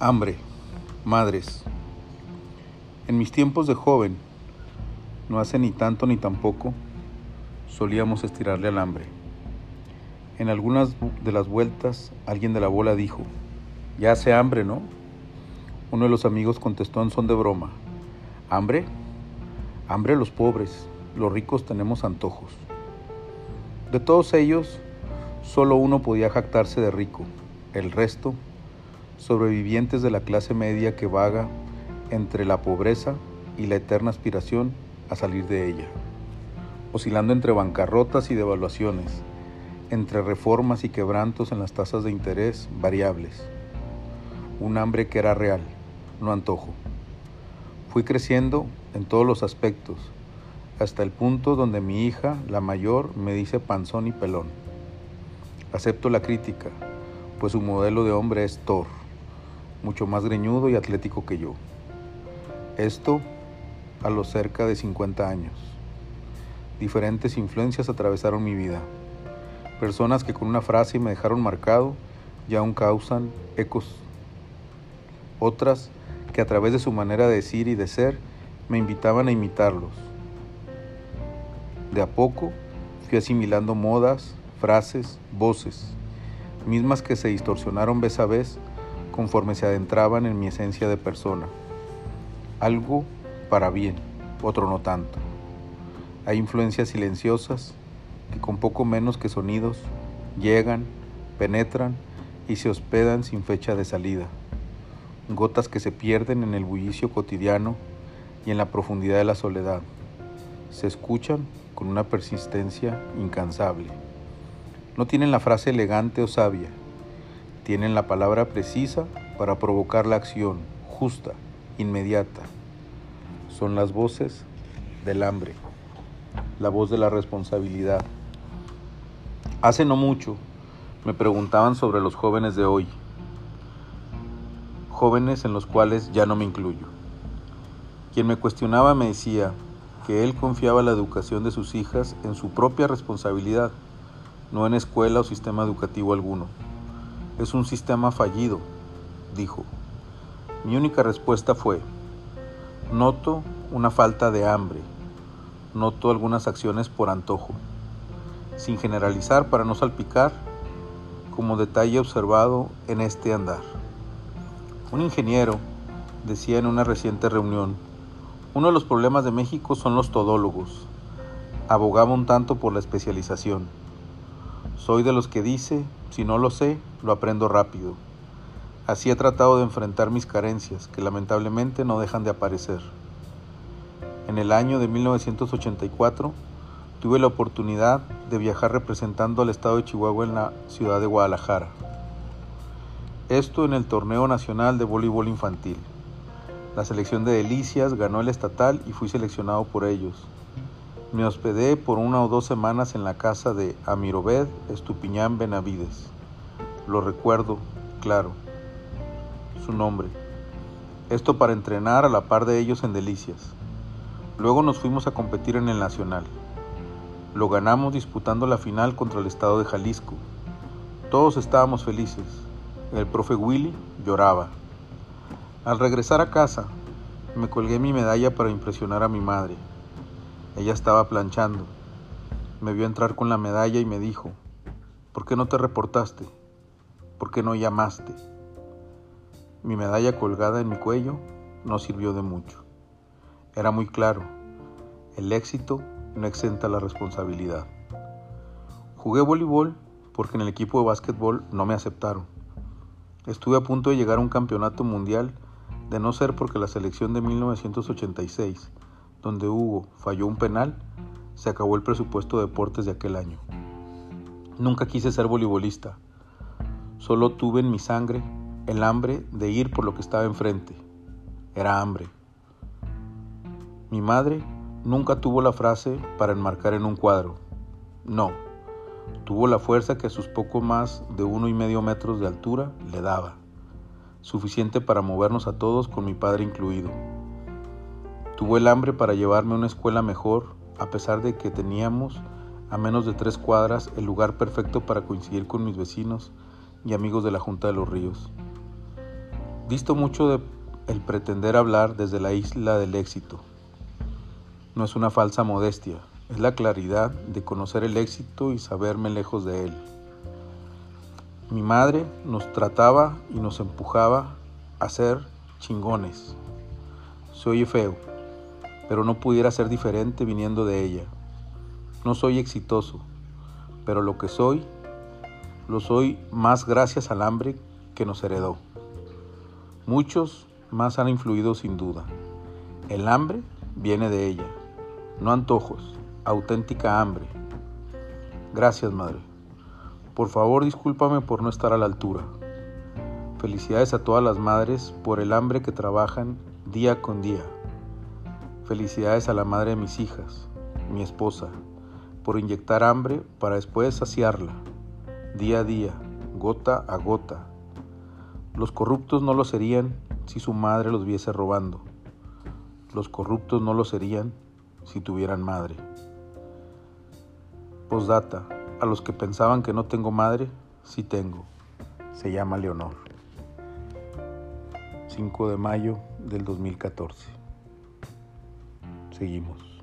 Hambre, madres. En mis tiempos de joven, no hace ni tanto ni tampoco, solíamos estirarle al hambre. En algunas de las vueltas, alguien de la bola dijo, ya hace hambre, ¿no? Uno de los amigos contestó en son de broma, ¿hambre? Hambre los pobres, los ricos tenemos antojos. De todos ellos, solo uno podía jactarse de rico, el resto sobrevivientes de la clase media que vaga entre la pobreza y la eterna aspiración a salir de ella, oscilando entre bancarrotas y devaluaciones, entre reformas y quebrantos en las tasas de interés variables. Un hambre que era real, no antojo. Fui creciendo en todos los aspectos, hasta el punto donde mi hija, la mayor, me dice panzón y pelón. Acepto la crítica, pues su modelo de hombre es Thor mucho más greñudo y atlético que yo. Esto a los cerca de 50 años. Diferentes influencias atravesaron mi vida. Personas que con una frase me dejaron marcado y aún causan ecos. Otras que a través de su manera de decir y de ser me invitaban a imitarlos. De a poco fui asimilando modas, frases, voces, mismas que se distorsionaron vez a vez conforme se adentraban en mi esencia de persona. Algo para bien, otro no tanto. Hay influencias silenciosas que con poco menos que sonidos llegan, penetran y se hospedan sin fecha de salida. Gotas que se pierden en el bullicio cotidiano y en la profundidad de la soledad. Se escuchan con una persistencia incansable. No tienen la frase elegante o sabia, tienen la palabra precisa para provocar la acción justa, inmediata. Son las voces del hambre, la voz de la responsabilidad. Hace no mucho me preguntaban sobre los jóvenes de hoy, jóvenes en los cuales ya no me incluyo. Quien me cuestionaba me decía que él confiaba la educación de sus hijas en su propia responsabilidad, no en escuela o sistema educativo alguno. Es un sistema fallido, dijo. Mi única respuesta fue, noto una falta de hambre, noto algunas acciones por antojo, sin generalizar para no salpicar, como detalle observado en este andar. Un ingeniero decía en una reciente reunión, uno de los problemas de México son los todólogos. Abogaba un tanto por la especialización. Soy de los que dice, si no lo sé, lo aprendo rápido. Así he tratado de enfrentar mis carencias, que lamentablemente no dejan de aparecer. En el año de 1984 tuve la oportunidad de viajar representando al estado de Chihuahua en la ciudad de Guadalajara. Esto en el Torneo Nacional de Voleibol Infantil. La selección de Delicias ganó el estatal y fui seleccionado por ellos. Me hospedé por una o dos semanas en la casa de Amirobed Estupiñán Benavides. Lo recuerdo, claro, su nombre. Esto para entrenar a la par de ellos en Delicias. Luego nos fuimos a competir en el Nacional. Lo ganamos disputando la final contra el estado de Jalisco. Todos estábamos felices. El profe Willy lloraba. Al regresar a casa, me colgué mi medalla para impresionar a mi madre. Ella estaba planchando. Me vio entrar con la medalla y me dijo, ¿por qué no te reportaste? ¿Por qué no llamaste? Mi medalla colgada en mi cuello no sirvió de mucho. Era muy claro, el éxito no exenta la responsabilidad. Jugué voleibol porque en el equipo de básquetbol no me aceptaron. Estuve a punto de llegar a un campeonato mundial de no ser porque la selección de 1986 donde Hugo falló un penal, se acabó el presupuesto de deportes de aquel año. Nunca quise ser voleibolista, solo tuve en mi sangre el hambre de ir por lo que estaba enfrente. Era hambre. Mi madre nunca tuvo la frase para enmarcar en un cuadro. No, tuvo la fuerza que a sus poco más de uno y medio metros de altura le daba, suficiente para movernos a todos con mi padre incluido. Tuvo el hambre para llevarme a una escuela mejor, a pesar de que teníamos a menos de tres cuadras el lugar perfecto para coincidir con mis vecinos y amigos de la Junta de los Ríos. Visto mucho el pretender hablar desde la isla del éxito. No es una falsa modestia, es la claridad de conocer el éxito y saberme lejos de él. Mi madre nos trataba y nos empujaba a ser chingones. Se oye feo, pero no pudiera ser diferente viniendo de ella. No soy exitoso, pero lo que soy, lo soy más gracias al hambre que nos heredó. Muchos más han influido sin duda. El hambre viene de ella, no antojos, auténtica hambre. Gracias, madre. Por favor, discúlpame por no estar a la altura. Felicidades a todas las madres por el hambre que trabajan día con día. Felicidades a la madre de mis hijas, mi esposa, por inyectar hambre para después saciarla, día a día, gota a gota. Los corruptos no lo serían si su madre los viese robando. Los corruptos no lo serían si tuvieran madre. Postdata, a los que pensaban que no tengo madre, sí tengo. Se llama Leonor. 5 de mayo del 2014. Seguimos.